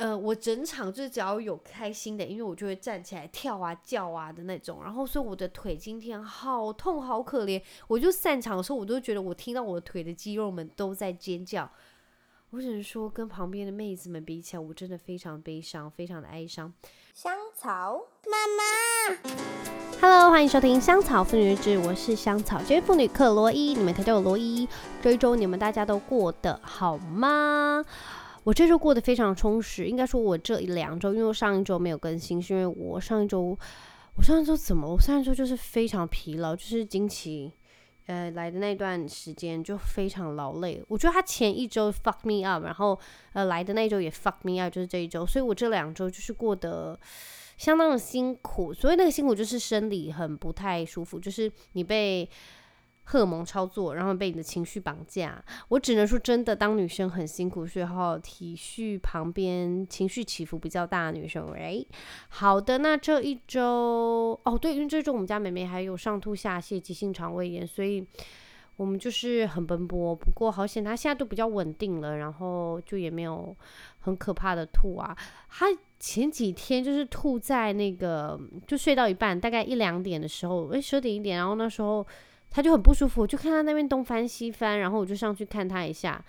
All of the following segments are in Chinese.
呃，我整场就是只要有开心的因为，我就会站起来跳啊叫啊的那种。然后，所以我的腿今天好痛好可怜。我就散场的时候，我都觉得我听到我的腿的肌肉们都在尖叫。我只能说，跟旁边的妹子们比起来，我真的非常悲伤，非常的哀伤。香草妈妈，Hello，欢迎收听香草妇女日志，我是香草这位妇女克罗伊，你们可以叫我罗伊。这一周你们大家都过得好吗？我这周过得非常充实，应该说，我这两周，因为上一周没有更新，是因为我上一周，我上一周怎么？我上一周就是非常疲劳，就是经期，呃，来的那段时间就非常劳累。我觉得他前一周 fuck me up，然后呃来的那一周也 fuck me up，就是这一周，所以我这两周就是过得相当的辛苦。所以那个辛苦就是生理很不太舒服，就是你被。荷尔蒙操作，然后被你的情绪绑架。我只能说，真的，当女生很辛苦，所以好好体恤旁边情绪起伏比较大的女生。哎，好的，那这一周，哦，对，因为这周我们家妹妹还有上吐下泻、急性肠胃炎，所以我们就是很奔波。不过好险，她现在都比较稳定了，然后就也没有很可怕的吐啊。她前几天就是吐在那个，就睡到一半，大概一两点的时候，哎，十二点一点，然后那时候。他就很不舒服，我就看他那边东翻西翻，然后我就上去看他一下，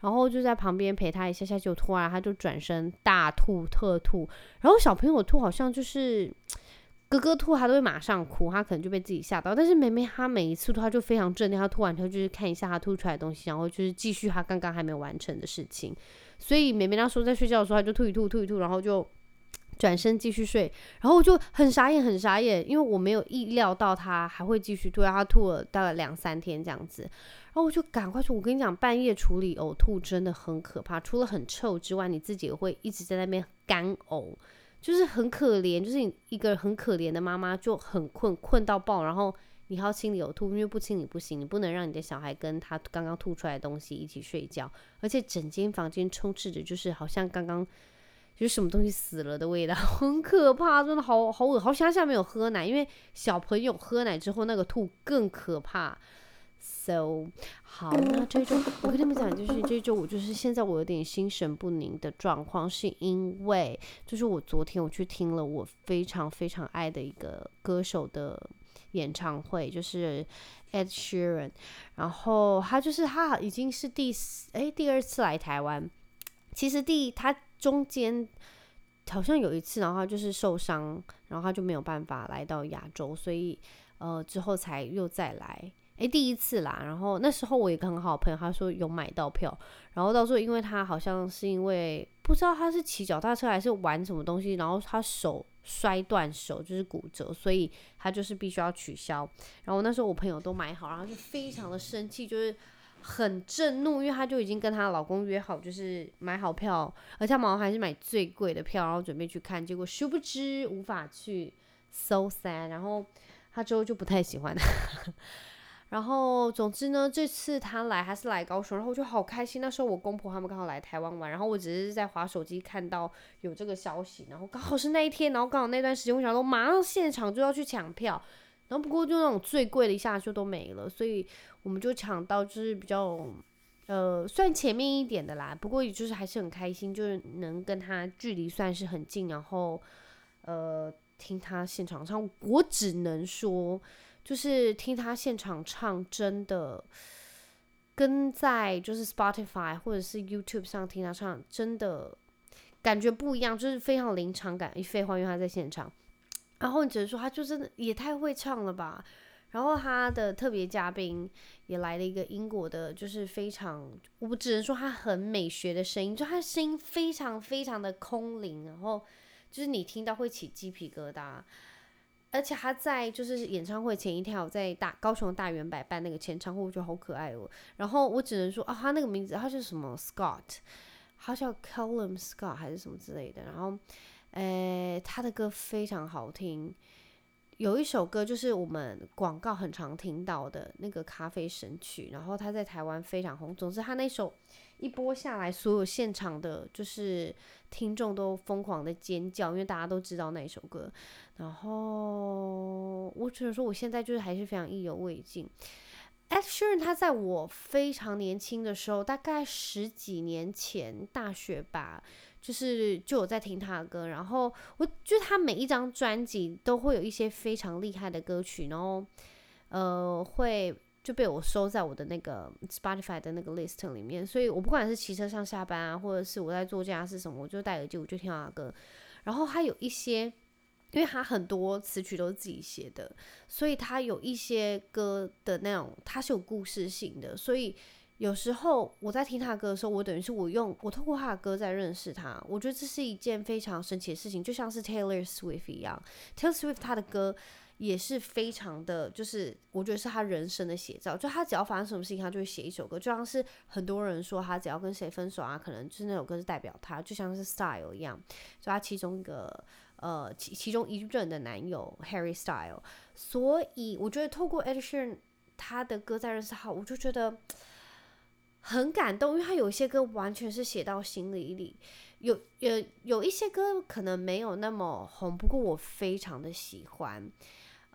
然后就在旁边陪他一下下，就突然他就转身大吐特吐，然后小朋友吐好像就是哥哥吐他都会马上哭，他可能就被自己吓到，但是妹妹她每一次吐他就非常镇定，他吐完之后就是看一下他吐出来的东西，然后就是继续他刚刚还没有完成的事情，所以妹妹那时候在睡觉的时候他就吐一吐吐一吐，然后就。转身继续睡，然后我就很傻眼，很傻眼，因为我没有意料到他还会继续吐，他吐了大概两三天这样子，然后我就赶快说，我跟你讲，半夜处理呕吐真的很可怕，除了很臭之外，你自己也会一直在那边干呕，就是很可怜，就是你一个很可怜的妈妈就很困，困到爆，然后你还要清理呕吐，因为不清理不行，你不能让你的小孩跟他刚刚吐出来的东西一起睡觉，而且整间房间充斥着就是好像刚刚。就什么东西死了的味道，很可怕，真的好好恶好想想没有喝奶，因为小朋友喝奶之后那个吐更可怕。So 好，那这周我跟你们讲，就是这周我就是现在我有点心神不宁的状况，是因为就是我昨天我去听了我非常非常爱的一个歌手的演唱会，就是 Ed Sheeran，然后他就是他已经是第四诶第二次来台湾，其实第他。中间好像有一次，然后他就是受伤，然后他就没有办法来到亚洲，所以呃之后才又再来，诶，第一次啦。然后那时候我一个很好的朋友，他说有买到票，然后到时候因为他好像是因为不知道他是骑脚踏车还是玩什么东西，然后他手摔断手，就是骨折，所以他就是必须要取消。然后那时候我朋友都买好，然后就非常的生气，就是。很震怒，因为她就已经跟她老公约好，就是买好票，而且她马上还是买最贵的票，然后准备去看，结果殊不知无法去，so sad。然后她之后就不太喜欢，然后总之呢，这次她来还是来高雄，然后我就好开心。那时候我公婆他们刚好来台湾玩，然后我只是在滑手机看到有这个消息，然后刚好是那一天，然后刚好那段时间，我想说马上现场就要去抢票。然后不过就那种最贵的，一下就都没了，所以我们就抢到就是比较呃算前面一点的啦。不过也就是还是很开心，就是能跟他距离算是很近，然后呃听他现场唱。我只能说，就是听他现场唱，真的跟在就是 Spotify 或者是 YouTube 上听他唱，真的感觉不一样，就是非常临场感。一废话，因为他在现场。然后你只能说他就真的也太会唱了吧！然后他的特别嘉宾也来了一个英国的，就是非常，我只能说他很美学的声音，就他声音非常非常的空灵，然后就是你听到会起鸡皮疙瘩。而且他在就是演唱会前一天，我在大高雄大圆百办那个前唱会，我觉得好可爱哦。然后我只能说啊，他那个名字他是什么 Scott，他叫 Callum Scott 还是什么之类的，然后。诶，他的歌非常好听，有一首歌就是我们广告很常听到的那个咖啡神曲，然后他在台湾非常红。总之，他那首一播下来，所有现场的就是听众都疯狂的尖叫，因为大家都知道那一首歌。然后我只能说，我现在就是还是非常意犹未尽。Ed Sheeran 他在我非常年轻的时候，大概十几年前大学吧。就是就有在听他的歌，然后我觉得他每一张专辑都会有一些非常厉害的歌曲，然后呃会就被我收在我的那个 Spotify 的那个 list 里面，所以我不管是骑车上下班啊，或者是我在做家事什么，我就戴耳机，我就听他的歌，然后他有一些，因为他很多词曲都是自己写的，所以他有一些歌的那种，他是有故事性的，所以。有时候我在听他的歌的时候，我等于是我用我透过他的歌在认识他。我觉得这是一件非常神奇的事情，就像是 Taylor Swift 一样。Taylor Swift 他的歌也是非常的，就是我觉得是他人生的写照。就他只要发生什么事情，他就会写一首歌。就像是很多人说他只要跟谁分手啊，可能就是那首歌是代表他，就像是 Style 一样，就他其中一个呃其其中一任的男友 Harry Style。所以我觉得透过 Ed Sheeran 他的歌在认识他，我就觉得。很感动，因为他有一些歌完全是写到心里里，有有有一些歌可能没有那么红，不过我非常的喜欢。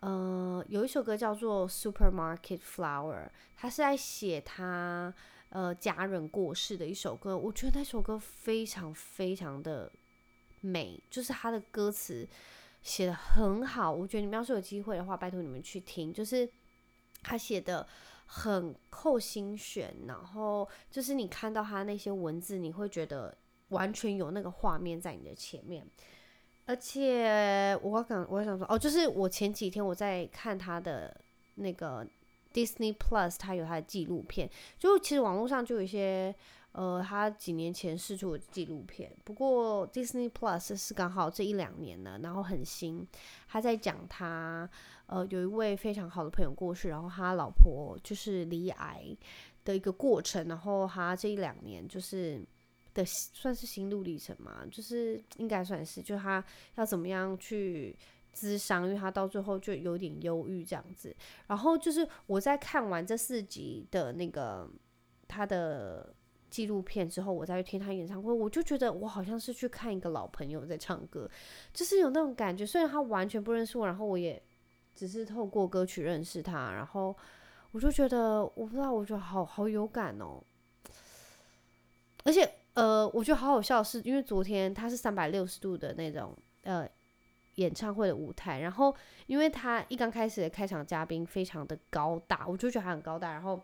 呃，有一首歌叫做《Supermarket Flower》，他是在写他呃家人过世的一首歌，我觉得那首歌非常非常的美，就是他的歌词写得很好，我觉得你们要是有机会的话，拜托你们去听，就是他写的。很扣心弦，然后就是你看到他那些文字，你会觉得完全有那个画面在你的前面。而且我刚我想说，哦，就是我前几天我在看他的那个 Disney Plus，他有他的纪录片，就其实网络上就有一些。呃，他几年前试出的纪录片，不过 Disney Plus 是刚好这一两年呢，然后很新。他在讲他呃有一位非常好的朋友过世，然后他老婆就是罹癌的一个过程，然后他这一两年就是的算是心路历程嘛，就是应该算是，就他要怎么样去咨商，因为他到最后就有点忧郁这样子。然后就是我在看完这四集的那个他的。纪录片之后，我再去听他演唱会，我就觉得我好像是去看一个老朋友在唱歌，就是有那种感觉。虽然他完全不认识我，然后我也只是透过歌曲认识他，然后我就觉得，我不知道，我觉得好好有感哦。而且，呃，我觉得好好笑是，因为昨天他是三百六十度的那种呃演唱会的舞台，然后因为他一刚开始的开场嘉宾非常的高大，我就觉得他很高大，然后。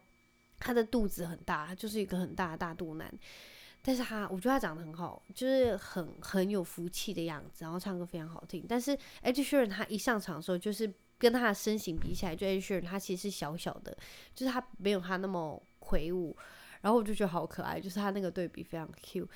他的肚子很大，就是一个很大的大肚腩，但是他我觉得他长得很好，就是很很有福气的样子，然后唱歌非常好听。但是 Ed Sheeran 他一上场的时候，就是跟他的身形比起来，就 Ed Sheeran 他其实是小小的，就是他没有他那么魁梧，然后我就觉得好可爱，就是他那个对比非常 cute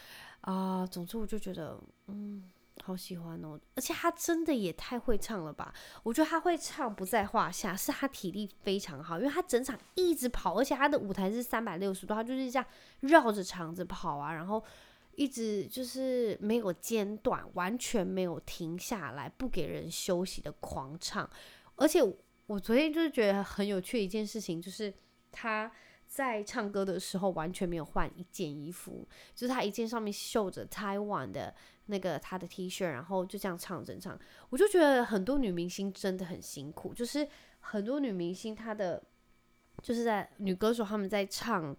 啊、总之我就觉得，嗯。好喜欢哦，而且他真的也太会唱了吧！我觉得他会唱不在话下，是他体力非常好，因为他整场一直跑，而且他的舞台是三百六十度，他就是这样绕着场子跑啊，然后一直就是没有间断，完全没有停下来，不给人休息的狂唱。而且我昨天就是觉得很有趣的一件事情，就是他在唱歌的时候完全没有换一件衣服，就是他一件上面绣着台湾的。那个他的 T 恤，然后就这样唱整场，我就觉得很多女明星真的很辛苦，就是很多女明星她的就是在女歌手她们在唱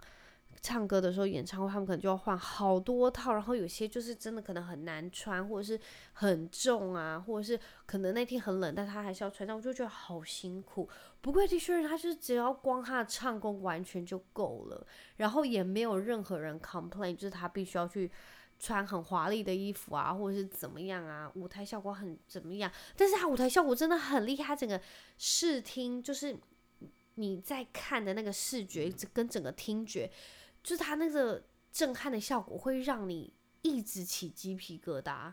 唱歌的时候，演唱会他们可能就要换好多套，然后有些就是真的可能很难穿，或者是很重啊，或者是可能那天很冷，但他还是要穿上，我就觉得好辛苦。不过 T 恤她就是只要光他的唱功完全就够了，然后也没有任何人 complain，就是他必须要去。穿很华丽的衣服啊，或者是怎么样啊？舞台效果很怎么样？但是他舞台效果真的很厉害，整个视听就是你在看的那个视觉跟整个听觉，就是他那个震撼的效果会让你一直起鸡皮疙瘩。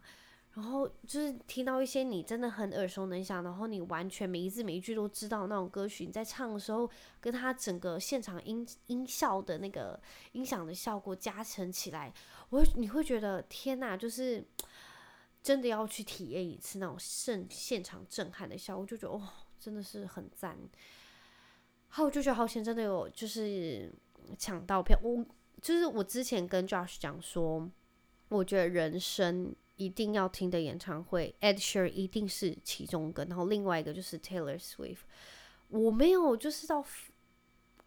然后就是听到一些你真的很耳熟能详，然后你完全每一字每一句都知道那种歌曲，你在唱的时候，跟他整个现场音音效的那个音响的效果加成起来，我会你会觉得天哪，就是真的要去体验一次那种现现场震撼的效果，就觉得哦，真的是很赞。好，我就觉得好险，真的有就是抢到票。我就是我之前跟 Josh 讲说，我觉得人生。一定要听的演唱会，Ed Sheer 一定是其中一个，然后另外一个就是 Taylor Swift。我没有，就是到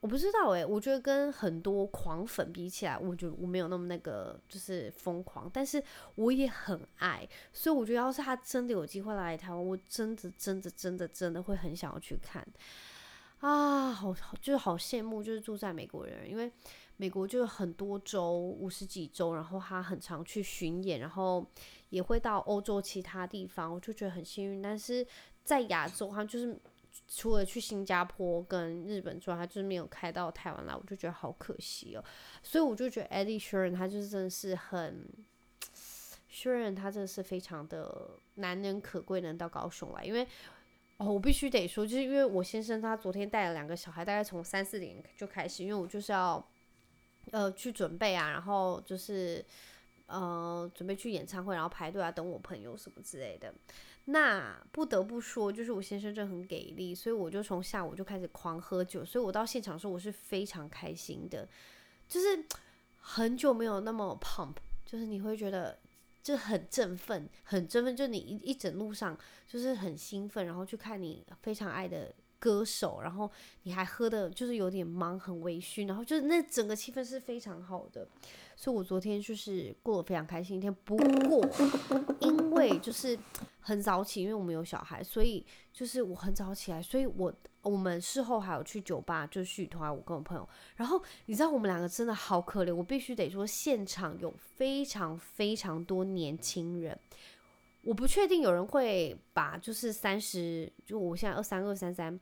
我不知道哎、我觉得跟很多狂粉比起来，我觉得我没有那么那个就是疯狂，但是我也很爱，所以我觉得要是他真的有机会来台湾，我真的真的真的真的会很想要去看啊，好好就是好羡慕，就是住在美国人，因为美国就是很多州，五十几州，然后他很常去巡演，然后也会到欧洲其他地方，我就觉得很幸运，但是在亚洲他就是。除了去新加坡跟日本之外，他就是没有开到台湾来，我就觉得好可惜哦。所以我就觉得 Eddie s h r e n 他就是真的是很 s h r e n 他真的是非常的难能可贵，能到高雄来。因为哦，我必须得说，就是因为我先生他昨天带了两个小孩，大概从三四点就开始，因为我就是要呃去准备啊，然后就是呃准备去演唱会，然后排队啊，等我朋友什么之类的。那不得不说，就是我先生真的很给力，所以我就从下午就开始狂喝酒，所以我到现场的时候我是非常开心的，就是很久没有那么 pump，就是你会觉得就很振奋，很振奋，就你一一整路上就是很兴奋，然后去看你非常爱的歌手，然后你还喝的就是有点忙，很微醺，然后就是那整个气氛是非常好的。所以我昨天就是过得非常开心一天，不过因为就是很早起，因为我们有小孩，所以就是我很早起来，所以我我们事后还有去酒吧就续团，我跟我朋友，然后你知道我们两个真的好可怜，我必须得说现场有非常非常多年轻人，我不确定有人会把就是三十，就我现在二三二三三。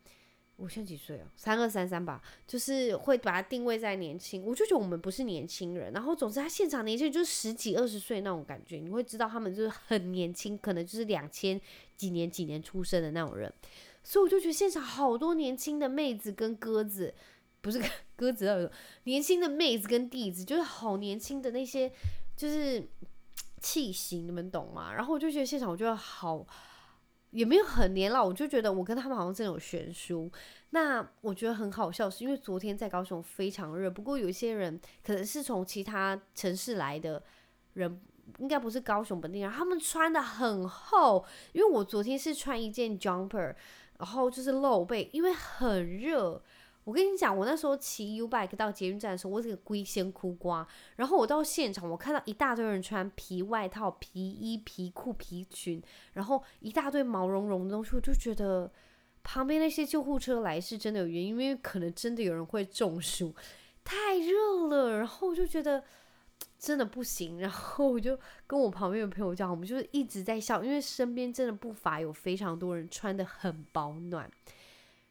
我现在几岁啊？三二三三吧，就是会把它定位在年轻。我就觉得我们不是年轻人，然后总之他现场年轻人就是十几二十岁那种感觉，你会知道他们就是很年轻，可能就是两千几年几年出生的那种人。所以我就觉得现场好多年轻的妹子跟鸽子，不是 鸽子，年轻的妹子跟弟子，就是好年轻的那些就是气息，你们懂吗？然后我就觉得现场我觉得好。也没有很年老，我就觉得我跟他们好像真的有悬殊。那我觉得很好笑，是因为昨天在高雄非常热，不过有些人可能是从其他城市来的人，应该不是高雄本地人，他们穿的很厚。因为我昨天是穿一件 jumper，然后就是露背，因为很热。我跟你讲，我那时候骑 U bike 到捷运站的时候，我这个龟仙哭瓜。然后我到现场，我看到一大堆人穿皮外套、皮衣、皮裤、皮裙，然后一大堆毛茸茸的东西，我就觉得旁边那些救护车来是真的有原因，因为可能真的有人会中暑，太热了。然后我就觉得真的不行，然后我就跟我旁边的朋友讲，我们就是一直在笑，因为身边真的不乏有非常多人穿得很保暖。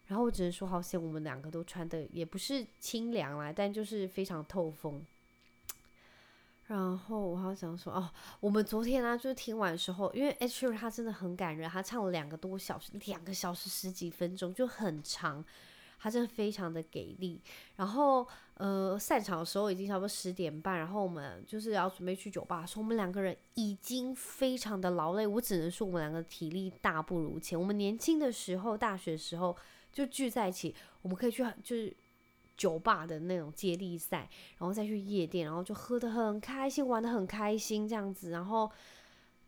然后我只能说，好险我们两个都穿的也不是清凉啦，但就是非常透风。然后我好想说，哦，我们昨天呢、啊，就是听完的时候，因为 H R 他真的很感人，他唱了两个多小时，两个小时十几分钟就很长，他真的非常的给力。然后呃，散场的时候已经差不多十点半，然后我们就是要准备去酒吧说，我们两个人已经非常的劳累，我只能说我们两个体力大不如前。我们年轻的时候，大学时候。就聚在一起，我们可以去就是酒吧的那种接力赛，然后再去夜店，然后就喝得很开心，玩得很开心这样子。然后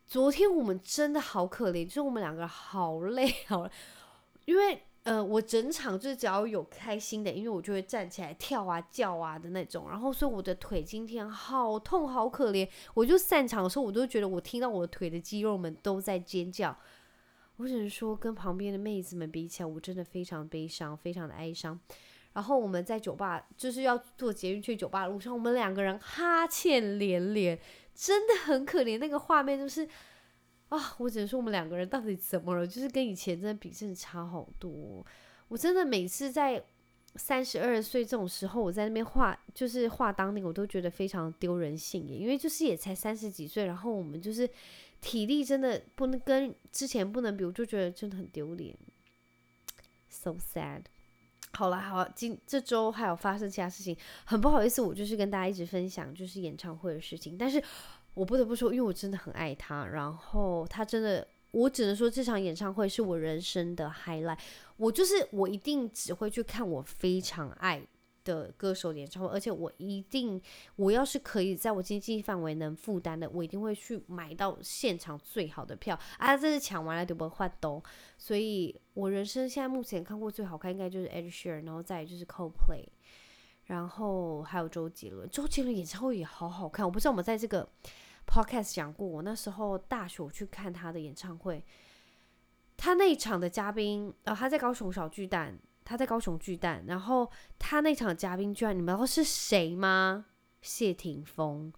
昨天我们真的好可怜，就是我们两个好累好，因为呃我整场就是只要有开心的因为，我就会站起来跳啊叫啊的那种。然后所以我的腿今天好痛好可怜，我就散场的时候，我都觉得我听到我的腿的肌肉们都在尖叫。我只能说，跟旁边的妹子们比起来，我真的非常悲伤，非常的哀伤。然后我们在酒吧，就是要坐捷运去酒吧的路上，我们两个人哈欠连连，真的很可怜。那个画面就是啊，我只能说，我们两个人到底怎么了？就是跟以前真的比，真的差好多。我真的每次在三十二岁这种时候，我在那边话，就是话当年，我都觉得非常丢人现眼，因为就是也才三十几岁，然后我们就是。体力真的不能跟之前不能比，我就觉得真的很丢脸，so sad。好了，好了，今这周还有发生其他事情，很不好意思，我就是跟大家一直分享就是演唱会的事情，但是我不得不说，因为我真的很爱他，然后他真的，我只能说这场演唱会是我人生的 highlight，我就是我一定只会去看我非常爱的歌手演唱会，而且我一定，我要是可以在我经济范围能负担的，我一定会去买到现场最好的票啊！这是抢完了就不换都，所以我人生现在目前看过最好看应该就是 Ed Sheer，然后再就是 Coldplay。然后还有周杰伦，周杰伦演唱会也好好看。我不知道我们在这个 podcast 讲过，我那时候大学去看他的演唱会，他那一场的嘉宾，呃，他在高雄小巨蛋，他在高雄巨蛋，然后他那场嘉宾居然，你们知道是谁吗？谢霆锋。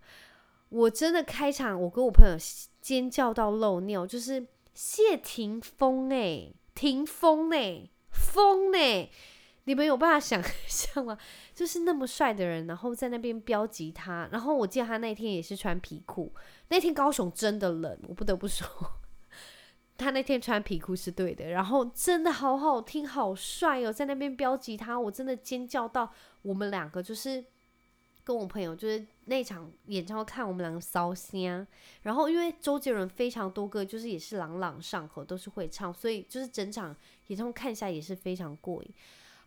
我真的开场，我跟我朋友尖叫到漏尿，就是谢霆锋哎，霆锋哎，锋哎。你们有办法想 象吗？就是那么帅的人，然后在那边飙吉他，然后我记得他那天也是穿皮裤。那天高雄真的冷，我不得不说，他那天穿皮裤是对的。然后真的好好听，好帅哦，在那边飙吉他，我真的尖叫到我们两个就是跟我朋友就是那场演唱会看我们两个烧声。然后因为周杰伦非常多歌就是也是朗朗上口，都是会唱，所以就是整场演唱会看下来也是非常过瘾。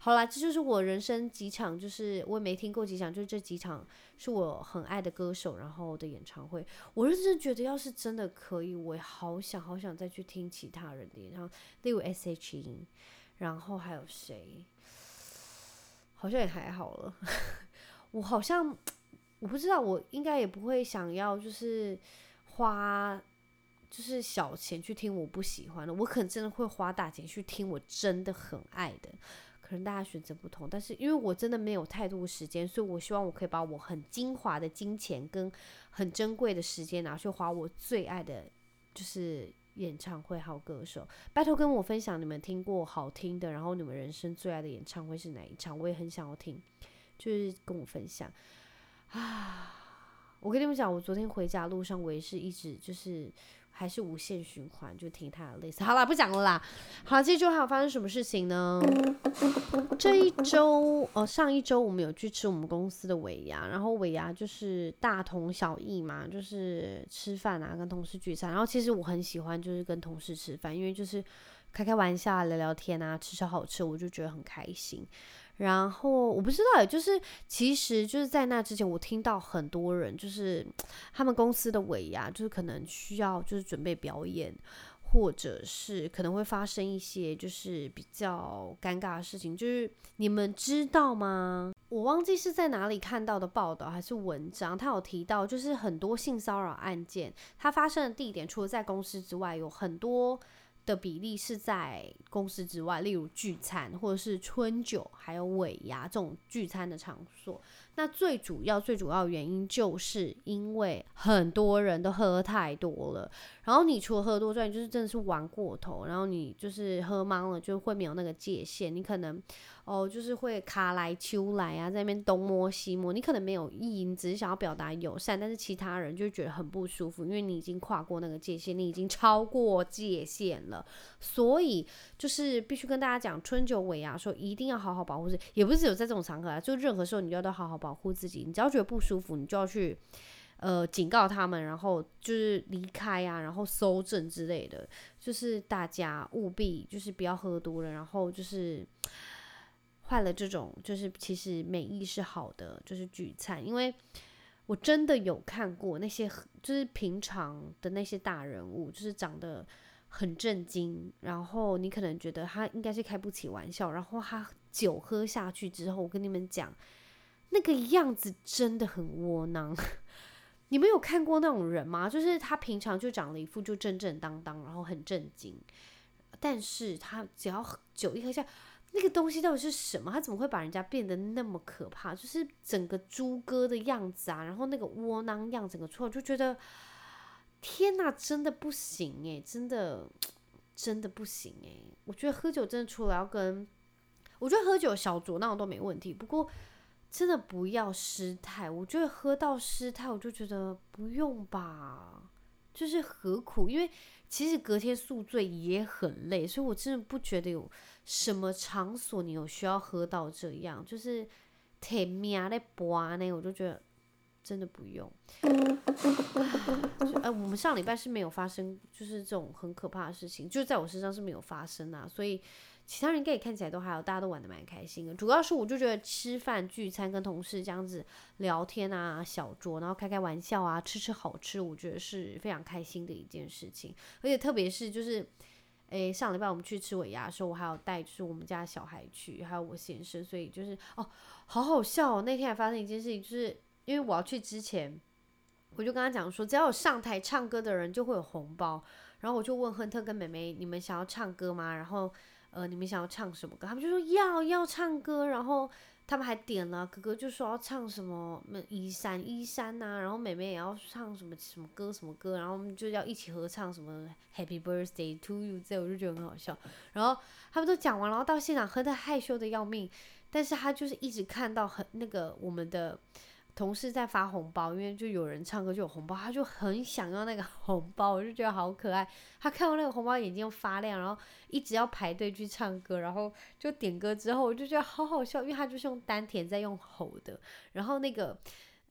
好啦，这就是我人生几场，就是我也没听过几场，就是这几场是我很爱的歌手，然后的演唱会，我认真觉得，要是真的可以，我也好想好想再去听其他人的演唱会，例如 S.H.E，然后还有谁，好像也还好了。我好像我不知道，我应该也不会想要，就是花就是小钱去听我不喜欢的，我可能真的会花大钱去听我真的很爱的。可能大家选择不同，但是因为我真的没有太多时间，所以我希望我可以把我很精华的金钱跟很珍贵的时间拿去花我最爱的，就是演唱会还有歌手。拜托跟我分享你们听过好听的，然后你们人生最爱的演唱会是哪一场？我也很想要听，就是跟我分享啊！我跟你们讲，我昨天回家路上，我也是一直就是。还是无限循环，就听他的类似。好了，不讲了啦。好，这周还有发生什么事情呢？这一周，哦，上一周我们有去吃我们公司的尾牙，然后尾牙就是大同小异嘛，就是吃饭啊，跟同事聚餐。然后其实我很喜欢，就是跟同事吃饭，因为就是开开玩笑、聊聊天啊，吃吃好吃，我就觉得很开心。然后我不知道，就是其实就是在那之前，我听到很多人就是他们公司的尾牙，就是可能需要就是准备表演，或者是可能会发生一些就是比较尴尬的事情。就是你们知道吗？我忘记是在哪里看到的报道还是文章，他有提到就是很多性骚扰案件，它发生的地点除了在公司之外，有很多。的比例是在公司之外，例如聚餐或者是春酒，还有尾牙这种聚餐的场所。那最主要、最主要原因就是因为很多人都喝太多了，然后你除了喝多之外，就是真的是玩过头，然后你就是喝茫了，就会没有那个界限，你可能。哦，就是会卡来秋来啊，在那边东摸西摸，你可能没有意，你只是想要表达友善，但是其他人就觉得很不舒服，因为你已经跨过那个界限，你已经超过界限了，所以就是必须跟大家讲，春酒尾牙说一定要好好保护自己，也不是只有在这种场合啊，就任何时候你要都好好保护自己，你只要觉得不舒服，你就要去呃警告他们，然后就是离开啊，然后搜证之类的，就是大家务必就是不要喝多了，然后就是。坏了，这种就是其实美意是好的，就是聚餐，因为我真的有看过那些就是平常的那些大人物，就是长得很震惊，然后你可能觉得他应该是开不起玩笑，然后他酒喝下去之后，我跟你们讲，那个样子真的很窝囊。你们有看过那种人吗？就是他平常就长了一副就正正当当，然后很正经，但是他只要酒一喝下。那个东西到底是什么？他怎么会把人家变得那么可怕？就是整个猪哥的样子啊，然后那个窝囊样，整个出来就觉得天哪，真的不行诶，真的真的不行诶。我觉得喝酒真的除了要跟，我觉得喝酒小酌那种都没问题，不过真的不要失态。我觉得喝到失态，我就觉得不用吧，就是何苦？因为其实隔天宿醉也很累，所以我真的不觉得有。什么场所你有需要喝到这样？就是甜面的播呢，我就觉得真的不用。哎、呃，我们上礼拜是没有发生，就是这种很可怕的事情，就在我身上是没有发生啊。所以其他人应该也看起来都还好，大家都玩得蛮开心的。主要是我就觉得吃饭聚餐跟同事这样子聊天啊，小酌，然后开开玩笑啊，吃吃好吃，我觉得是非常开心的一件事情。而且特别是就是。诶，上礼拜我们去吃尾牙的时候，我还有带就是我们家小孩去，还有我先生，所以就是哦，好好笑哦。那天还发生一件事情，就是因为我要去之前，我就跟他讲说，只要有上台唱歌的人就会有红包。然后我就问亨特跟妹妹，你们想要唱歌吗？然后呃，你们想要唱什么歌？他们就说要要唱歌，然后。他们还点了，哥哥就说要唱什么《那一山一山》呐，然后妹妹也要唱什么什么歌什么歌，然后我们就要一起合唱什么《Happy Birthday to You》这，我就觉得很好笑。然后他们都讲完，然后到现场，喝的害羞的要命，但是他就是一直看到很那个我们的。同事在发红包，因为就有人唱歌就有红包，他就很想要那个 红包，我就觉得好可爱。他看到那个红包眼睛发亮，然后一直要排队去唱歌，然后就点歌之后，我就觉得好好笑，因为他就是用丹田在用吼的，然后那个。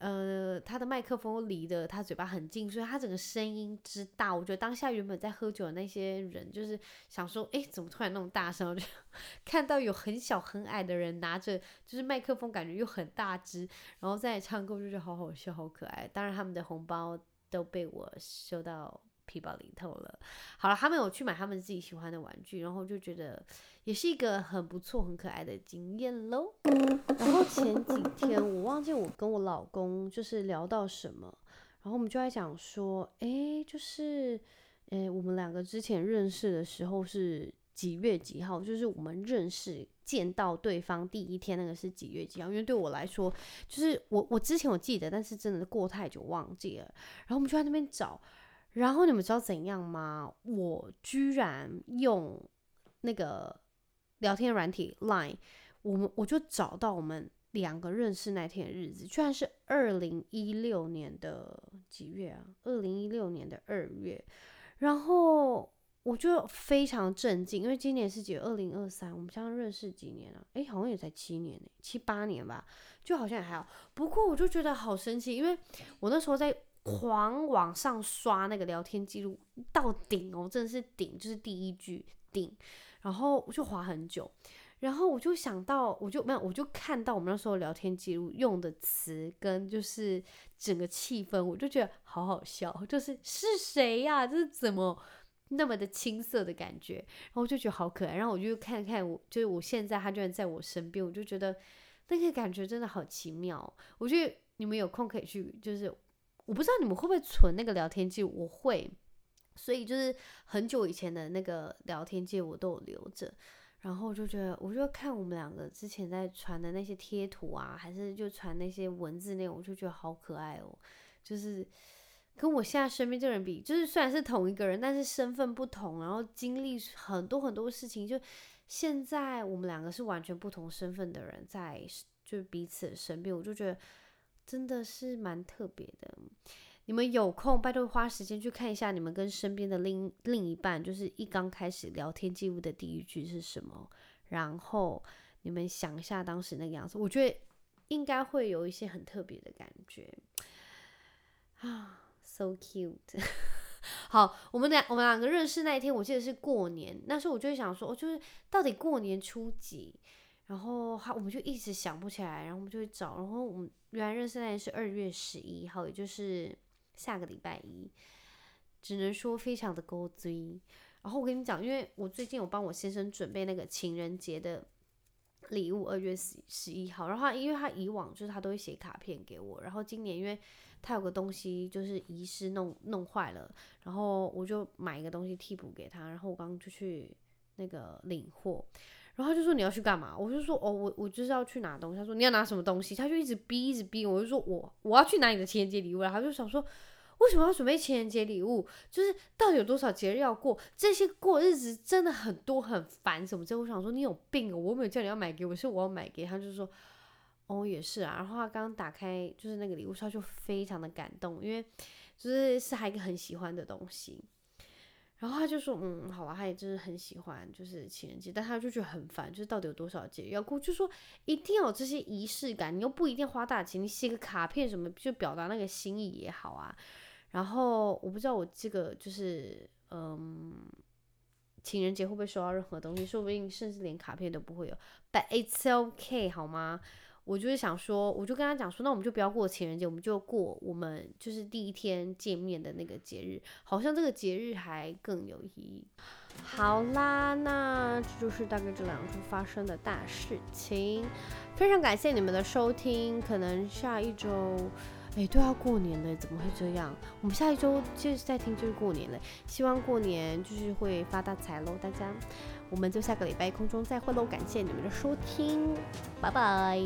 呃，他的麦克风离得他嘴巴很近，所以他整个声音之大，我觉得当下原本在喝酒的那些人，就是想说，哎，怎么突然那么大声？就看到有很小很矮的人拿着，就是麦克风，感觉又很大只，然后在唱歌，就觉得好好笑，好可爱。当然，他们的红包都被我收到。皮包里头了，好了，他们有去买他们自己喜欢的玩具，然后就觉得也是一个很不错、很可爱的经验喽。然后前几天我忘记我跟我老公就是聊到什么，然后我们就在讲说，诶，就是，诶，我们两个之前认识的时候是几月几号？就是我们认识见到对方第一天那个是几月几号？因为对我来说，就是我我之前我记得，但是真的过太久忘记了。然后我们就在那边找。然后你们知道怎样吗？我居然用那个聊天软体 Line，我们我就找到我们两个认识那天的日子，居然是二零一六年的几月啊？二零一六年的二月。然后我就非常震惊，因为今年是几月？二零二三，我们相认识几年了？诶，好像也才七年呢，七八年吧，就好像也还好。不过我就觉得好神奇，因为我那时候在。狂往上刷那个聊天记录到顶哦，真的是顶，就是第一句顶，然后我就滑很久，然后我就想到，我就没有，我就看到我们那时候聊天记录用的词跟就是整个气氛，我就觉得好好笑，就是是谁呀？这是怎么那么的青涩的感觉？然后我就觉得好可爱，然后我就看看我，就是我现在他居然在我身边，我就觉得那个感觉真的好奇妙。我觉得你们有空可以去，就是。我不知道你们会不会存那个聊天记录，我会，所以就是很久以前的那个聊天记录我都有留着，然后我就觉得，我就看我们两个之前在传的那些贴图啊，还是就传那些文字内容，我就觉得好可爱哦，就是跟我现在身边这个人比，就是虽然是同一个人，但是身份不同，然后经历很多很多事情，就现在我们两个是完全不同身份的人在，就是彼此身边，我就觉得。真的是蛮特别的，你们有空拜托花时间去看一下你们跟身边的另另一半，就是一刚开始聊天记录的第一句是什么，然后你们想一下当时那个样子，我觉得应该会有一些很特别的感觉啊，so cute。好，我们俩我们两个认识那一天，我记得是过年，那时候我就想说，我就是到底过年初几？然后他我们就一直想不起来，然后我们就会找，然后我们原来认识那天是二月十一号，也就是下个礼拜一，只能说非常的勾追。然后我跟你讲，因为我最近有帮我先生准备那个情人节的礼物，二月十十一号，然后他因为他以往就是他都会写卡片给我，然后今年因为他有个东西就是遗失弄弄坏了，然后我就买一个东西替补给他，然后我刚刚就去那个领货。然后他就说，你要去干嘛？我就说哦，我我就是要去拿东西。他说你要拿什么东西？他就一直逼，一直逼我。就说我我要去拿你的情人节礼物了。他就想说，为什么要准备情人节礼物？就是到底有多少节日要过？这些过日子真的很多很烦什么？之后我想说你有病哦！我没有叫你要买给我，是我要买给他。就说哦也是啊。然后他刚打开就是那个礼物，他就非常的感动，因为就是是还一个很喜欢的东西。然后他就说，嗯，好吧，他也真的很喜欢，就是情人节，但他就觉得很烦，就是到底有多少节要过，就说一定要有这些仪式感，你又不一定花大钱，你写个卡片什么，就表达那个心意也好啊。然后我不知道我这个就是，嗯，情人节会不会收到任何东西，说不定甚至连卡片都不会有，But it's okay，好吗？我就是想说，我就跟他讲说，那我们就不要过情人节，我们就过我们就是第一天见面的那个节日，好像这个节日还更有意义。好啦，那这就是大概这两周发生的大事情。非常感谢你们的收听，可能下一周，哎，都要过年了，怎么会这样？我们下一周就是在听就是过年了，希望过年就是会发大财喽，大家。我们就下个礼拜空中再会喽，感谢你们的收听，拜拜。